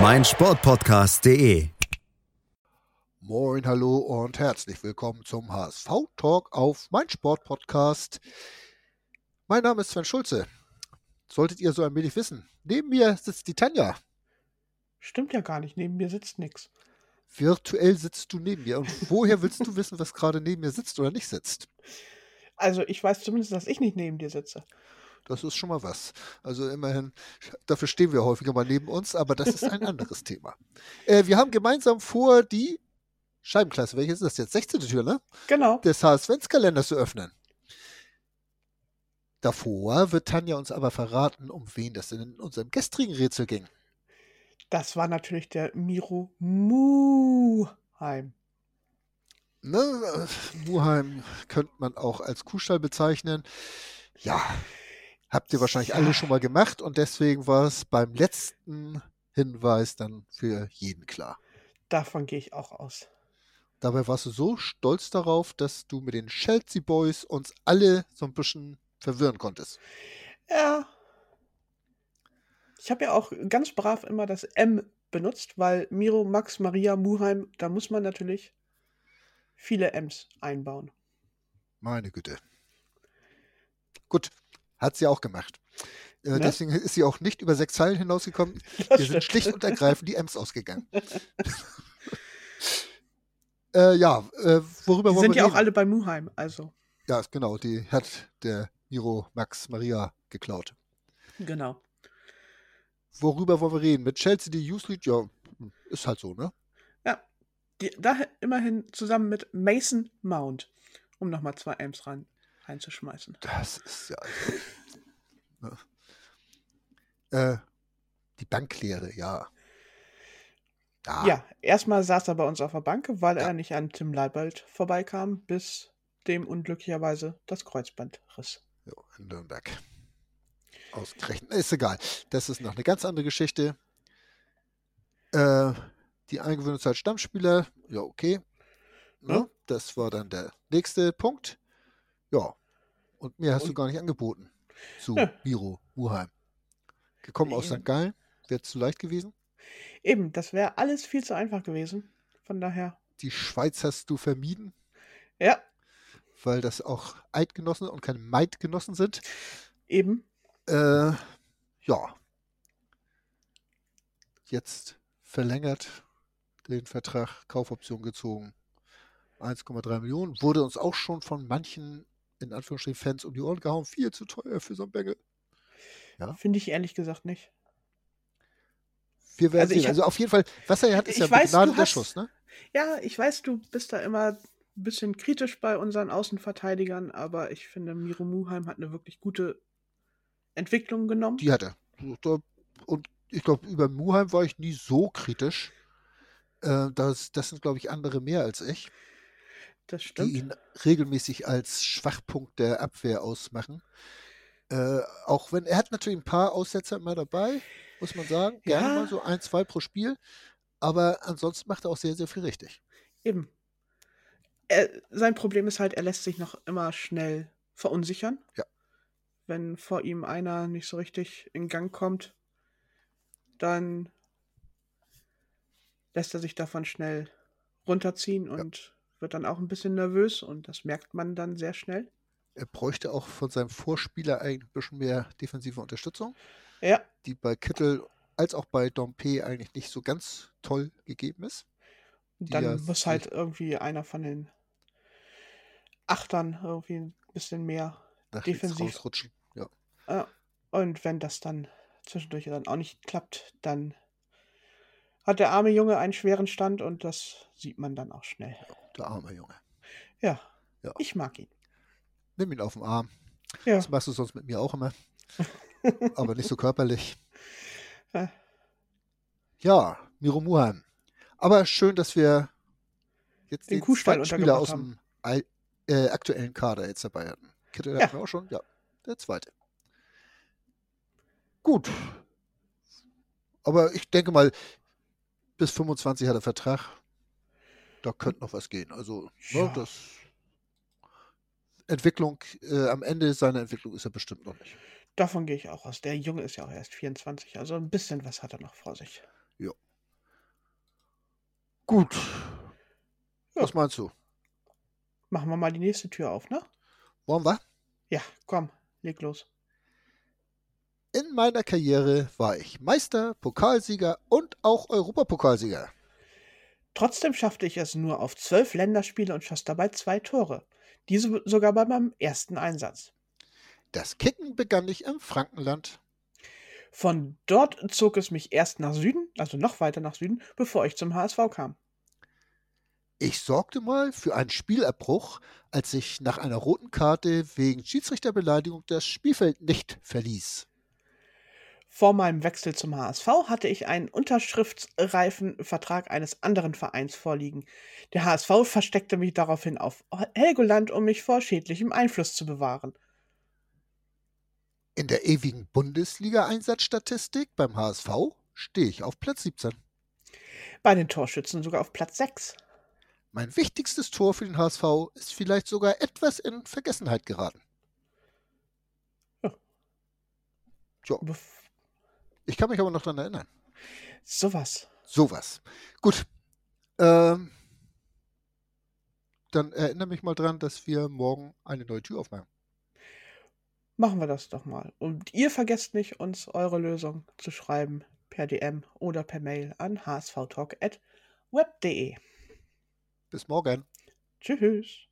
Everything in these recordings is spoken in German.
meinsportpodcast.de. Moin, hallo und herzlich willkommen zum HSV-Talk auf meinsportpodcast. Mein Name ist Sven Schulze. Solltet ihr so ein wenig wissen. Neben mir sitzt die Tanja. Stimmt ja gar nicht, neben mir sitzt nix. Virtuell sitzt du neben mir. Und woher willst du wissen, was gerade neben mir sitzt oder nicht sitzt? Also ich weiß zumindest, dass ich nicht neben dir sitze. Das ist schon mal was. Also immerhin, dafür stehen wir häufiger mal neben uns, aber das ist ein anderes Thema. Äh, wir haben gemeinsam vor, die Scheibenklasse, welche ist das jetzt? 16. Tür, ne? Genau. Des HSV-Kalenders zu öffnen. Davor wird Tanja uns aber verraten, um wen das denn in unserem gestrigen Rätsel ging. Das war natürlich der Miro Muheim. Ne, äh, Muheim könnte man auch als Kuhstall bezeichnen. Ja, Habt ihr wahrscheinlich alle schon mal gemacht und deswegen war es beim letzten Hinweis dann für jeden klar. Davon gehe ich auch aus. Dabei warst du so stolz darauf, dass du mit den Chelsea Boys uns alle so ein bisschen verwirren konntest. Ja. Ich habe ja auch ganz brav immer das M benutzt, weil Miro, Max, Maria, Muheim, da muss man natürlich viele M's einbauen. Meine Güte. Gut, hat sie auch gemacht. Äh, Ne? Deswegen ist sie auch nicht über sechs Zeilen hinausgekommen. Das Wir sind schlicht und ergreifend die Ems ausgegangen. äh, ja, äh, worüber Die wollen sind wir ja reden? auch alle bei Muheim, also. Ja, genau, die hat der Miro Max Maria geklaut. Genau. Worüber wollen wir reden? Mit Chelsea die Youth League? Ja, ist halt so, ne? Ja. Die, da immerhin zusammen mit Mason Mount, um nochmal zwei M's rein, reinzuschmeißen. Das ist ja. Also, ne? äh, die Banklehre, ja. Ah, Ja, erstmal saß er bei uns auf der Bank, weil er nicht an Tim Leibold vorbeikam, bis dem unglücklicherweise das Kreuzband riss. Jo, in Nürnberg. Ausgerechnet. Ist egal. Das ist noch eine ganz andere Geschichte. Äh, die Eingewöhnung als Stammspieler, ja, okay. Ne? Ja. Das war dann der nächste Punkt. Ja. Und mehr hast du Und- gar nicht angeboten. Zu Ja. Miro Muheim. Gekommen aus Nee. St. Gallen. Wäre zu leicht gewesen. Eben, das wäre alles viel zu einfach gewesen. Von daher, Die Schweiz hast du vermieden, ja, weil das auch Eidgenossen und keine Meidgenossen sind. eben. Äh, ja. Jetzt verlängert den Vertrag, Kaufoption gezogen. 1,3 Millionen. Wurde uns auch schon von manchen, in Anführungsstrichen, Fans um die Ohren gehauen. Viel zu teuer für so einen Bengel. Ja. Finde ich ehrlich gesagt nicht. Wir werden Also sehen. hab- Also auf jeden Fall, was er hat, ist ja weiß, begnadeter hast- Schuss, ne? Ja, ich weiß, du bist da immer ein bisschen kritisch bei unseren Außenverteidigern, aber ich finde, Miro Muheim hat eine wirklich gute Entwicklung genommen. Die hat er. Und ich glaube, über Muheim war ich nie so kritisch. Äh, das, das sind, glaube ich, andere mehr als ich. Das die ihn regelmäßig als Schwachpunkt der Abwehr ausmachen. Äh, auch wenn er hat natürlich ein paar Aussetzer immer dabei, muss man sagen. Gerne Ja. mal so ein, zwei pro Spiel. Aber ansonsten macht er auch sehr, sehr viel richtig. Eben. Er, sein Problem ist halt, er lässt sich noch immer schnell verunsichern. Ja. Wenn vor ihm einer nicht so richtig in Gang kommt, dann lässt er sich davon schnell runterziehen und wird dann auch ein bisschen nervös und das merkt man dann sehr schnell. Er bräuchte auch von seinem Vorspieler eigentlich ein bisschen mehr defensive Unterstützung, Ja, die bei Kittel als auch bei Dompe eigentlich nicht so ganz toll gegeben ist. Dann ja muss halt irgendwie einer von den Achtern irgendwie ein bisschen mehr Nach defensiv. Ja, und wenn das dann zwischendurch dann auch nicht klappt, dann hat der arme Junge einen schweren Stand und das sieht man dann auch schnell. Der arme Junge. Ja, Ja. ich mag ihn. Nimm ihn auf den Arm. Ja, Das machst du sonst mit mir auch immer. Aber nicht so körperlich. Ja. Miro Muheim. Aber schön, dass wir jetzt Den den, zweiten Spieler aus dem Al- äh, aktuellen Kader jetzt dabei hatten. Kittel Ja. hatten wir auch schon, ja. Der zweite. Gut. Aber ich denke mal, bis 25 hat er Vertrag. Da könnte noch was gehen. Also, Ja. ne, das Entwicklung, äh, am Ende seiner Entwicklung ist er bestimmt noch nicht. Davon gehe ich auch aus. Der Junge ist ja auch erst 24, also ein bisschen was hat er noch vor sich. Gut. Ja. Was meinst du? Machen wir mal die nächste Tür auf, ne? Wollen wir? Ja, komm, leg los. In meiner Karriere war ich Meister, Pokalsieger und auch Europapokalsieger. Trotzdem schaffte ich es nur auf zwölf Länderspiele und schoss dabei zwei Tore. Diese sogar bei meinem ersten Einsatz. Das Kicken begann ich im Frankenland. Von dort zog es mich erst nach Süden, also noch weiter nach Süden, bevor ich zum HSV kam. Ich sorgte mal für einen Spielabbruch, als ich nach einer roten Karte wegen Schiedsrichterbeleidigung das Spielfeld nicht verließ. Vor meinem Wechsel zum HSV hatte ich einen unterschriftsreifen Vertrag eines anderen Vereins vorliegen. Der HSV versteckte mich daraufhin auf Helgoland, um mich vor schädlichem Einfluss zu bewahren. In der ewigen Bundesliga-Einsatzstatistik beim HSV stehe ich auf Platz 17. Bei den Torschützen sogar auf Platz 6. Mein wichtigstes Tor für den HSV ist vielleicht sogar etwas in Vergessenheit geraten. Ja. Tja, Bef ich kann mich aber noch daran erinnern. sowas. Sowas. Gut. Ähm, dann erinnere mich mal dran, dass wir morgen eine neue Tür aufmachen. Machen wir das doch mal. Und ihr vergesst nicht, uns eure Lösung zu schreiben per DM oder per Mail an hsvtalk.web.de. Bis morgen. Tschüss.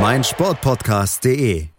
meinsportpodcast.de.